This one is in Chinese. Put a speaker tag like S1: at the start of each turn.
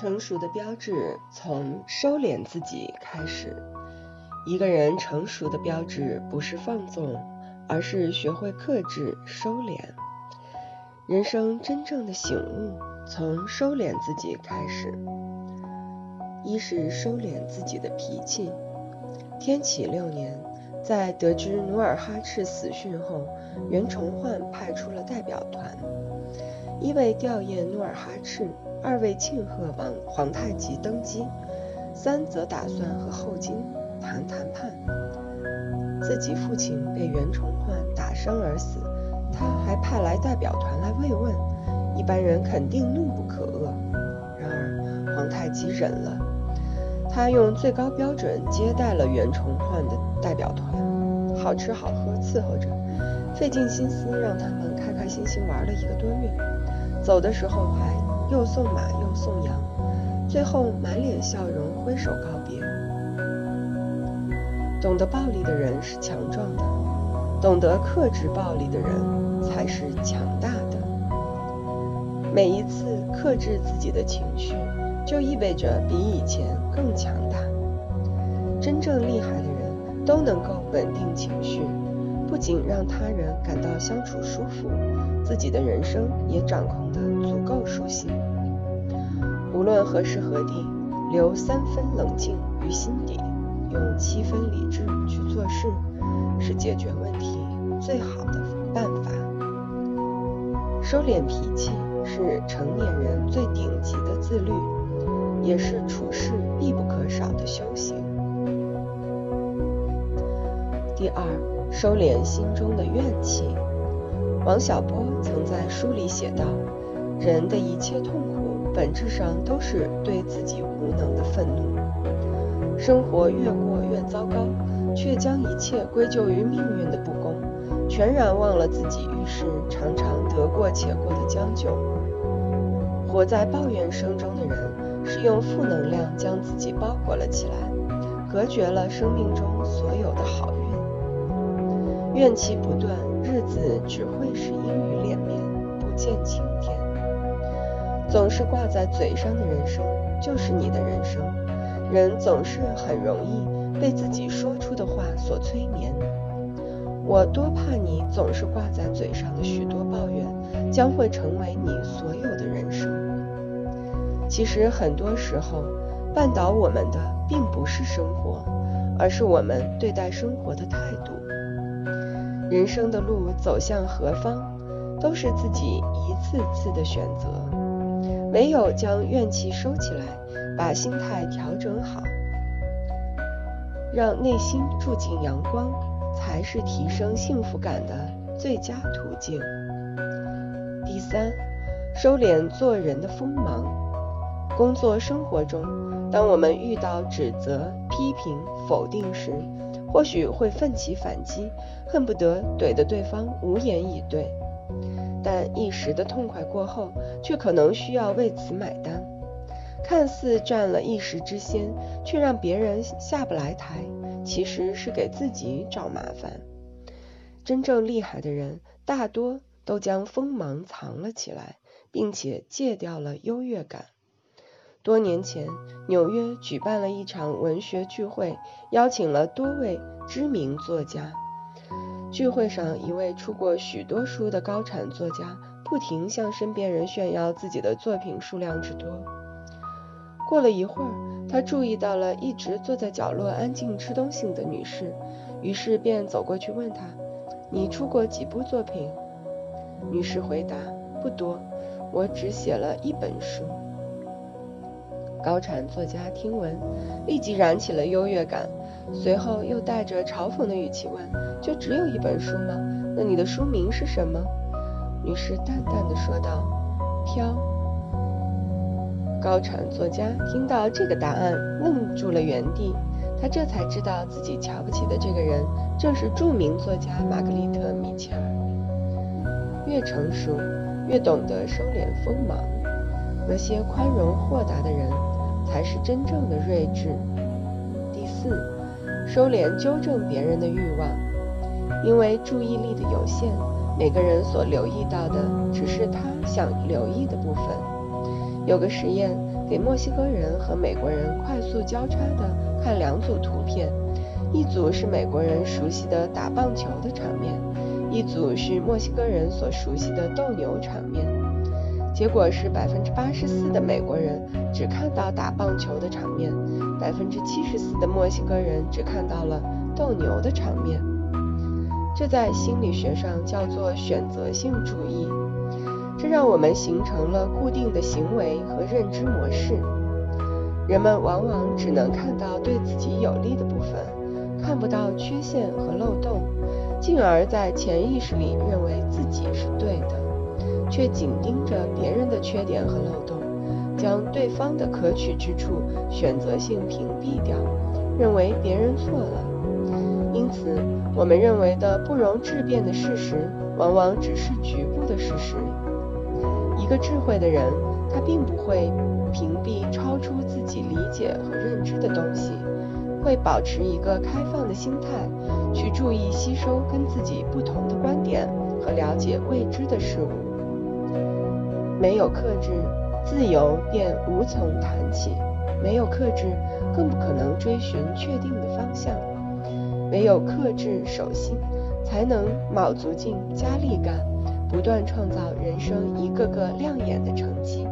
S1: 成熟的标志从收敛自己开始。一个人成熟的标志不是放纵，而是学会克制、收敛。人生真正的醒悟从收敛自己开始。一是收敛自己的脾气。天启六年，在得知努尔哈赤死讯后，袁崇焕派出了代表团，一为吊唁努尔哈赤，二为庆贺王皇太极登基，三则打算和后金谈谈判。自己父亲被袁崇焕打伤而死，他还派来代表团来慰问，一般人肯定怒不可遏。然而皇太极忍了。他用最高标准接待了袁崇焕的代表团，好吃好喝伺候着，费尽心思让他们开开心心玩了一个多月。走的时候还又送马又送羊，最后满脸笑容挥手告别。懂得暴力的人是强壮的，懂得克制暴力的人才是强大的。每一次克制自己的情绪。就意味着比以前更强大。真正厉害的人都能够稳定情绪，不仅让他人感到相处舒服，自己的人生也掌控得足够舒心。无论何时何地，留三分冷静于心底，用七分理智去做事，是解决问题最好的办法。收敛脾气是成年人最顶级的自律。也是处事必不可少的修行。第二，收敛心中的怨气。王小波曾在书里写道：“人的一切痛苦，本质上都是对自己无能的愤怒。生活越过越糟糕，却将一切归咎于命运的不公，全然忘了自己遇事常常得过且过的将就。活在抱怨声中的人。”用负能量将自己包裹了起来，隔绝了生命中所有的好运。怨气不断，日子只会是阴雨连绵，不见晴天。总是挂在嘴上的人生，就是你的人生。人总是很容易被自己说出的话所催眠。我多怕你总是挂在嘴上的许多抱怨，将会成为你所有的人生。其实很多时候，绊倒我们的并不是生活，而是我们对待生活的态度。人生的路走向何方，都是自己一次次的选择。唯有将怨气收起来，把心态调整好，让内心住进阳光，才是提升幸福感的最佳途径。第三，收敛做人的锋芒。工作生活中，当我们遇到指责、批评、否定时，或许会奋起反击，恨不得怼得对方无言以对。但一时的痛快过后，却可能需要为此买单。看似占了一时之先，却让别人下不来台，其实是给自己找麻烦。真正厉害的人，大多都将锋芒藏了起来，并且戒掉了优越感。多年前，纽约举办了一场文学聚会，邀请了多位知名作家。聚会上，一位出过许多书的高产作家不停向身边人炫耀自己的作品数量之多。过了一会儿，他注意到了一直坐在角落安静吃东西的女士，于是便走过去问她：“你出过几部作品？”女士回答：“不多，我只写了一本书。”高产作家听闻，立即燃起了优越感，随后又带着嘲讽的语气问：“就只有一本书吗？那你的书名是什么？”女士淡淡的说道：“飘。”高产作家听到这个答案，愣住了原地。他这才知道自己瞧不起的这个人，正是著名作家玛格丽特·米切尔。越成熟，越懂得收敛锋芒。那些宽容豁达的人。才是真正的睿智。第四，收敛纠正别人的欲望，因为注意力的有限，每个人所留意到的只是他想留意的部分。有个实验，给墨西哥人和美国人快速交叉的看两组图片，一组是美国人熟悉的打棒球的场面，一组是墨西哥人所熟悉的斗牛场面。结果是百分之八十四的美国人只看到打棒球的场面，百分之七十四的墨西哥人只看到了斗牛的场面。这在心理学上叫做选择性注意，这让我们形成了固定的行为和认知模式。人们往往只能看到对自己有利的部分，看不到缺陷和漏洞，进而，在潜意识里认为自己是对的，却紧盯着别人的缺点和漏洞，将对方的可取之处选择性屏蔽掉，认为别人错了。因此，我们认为的不容置辩的事实，往往只是局部的事实。一个智慧的人，他并不会屏蔽超出自己理解和认知的东西，会保持一个开放的心态，去注意吸收跟自己不同的观点和了解未知的事物。没有克制，自由便无从谈起；没有克制，更不可能追寻确定的方向。唯有克制守心，才能卯足劲加力干，不断创造人生一个个亮眼的成绩。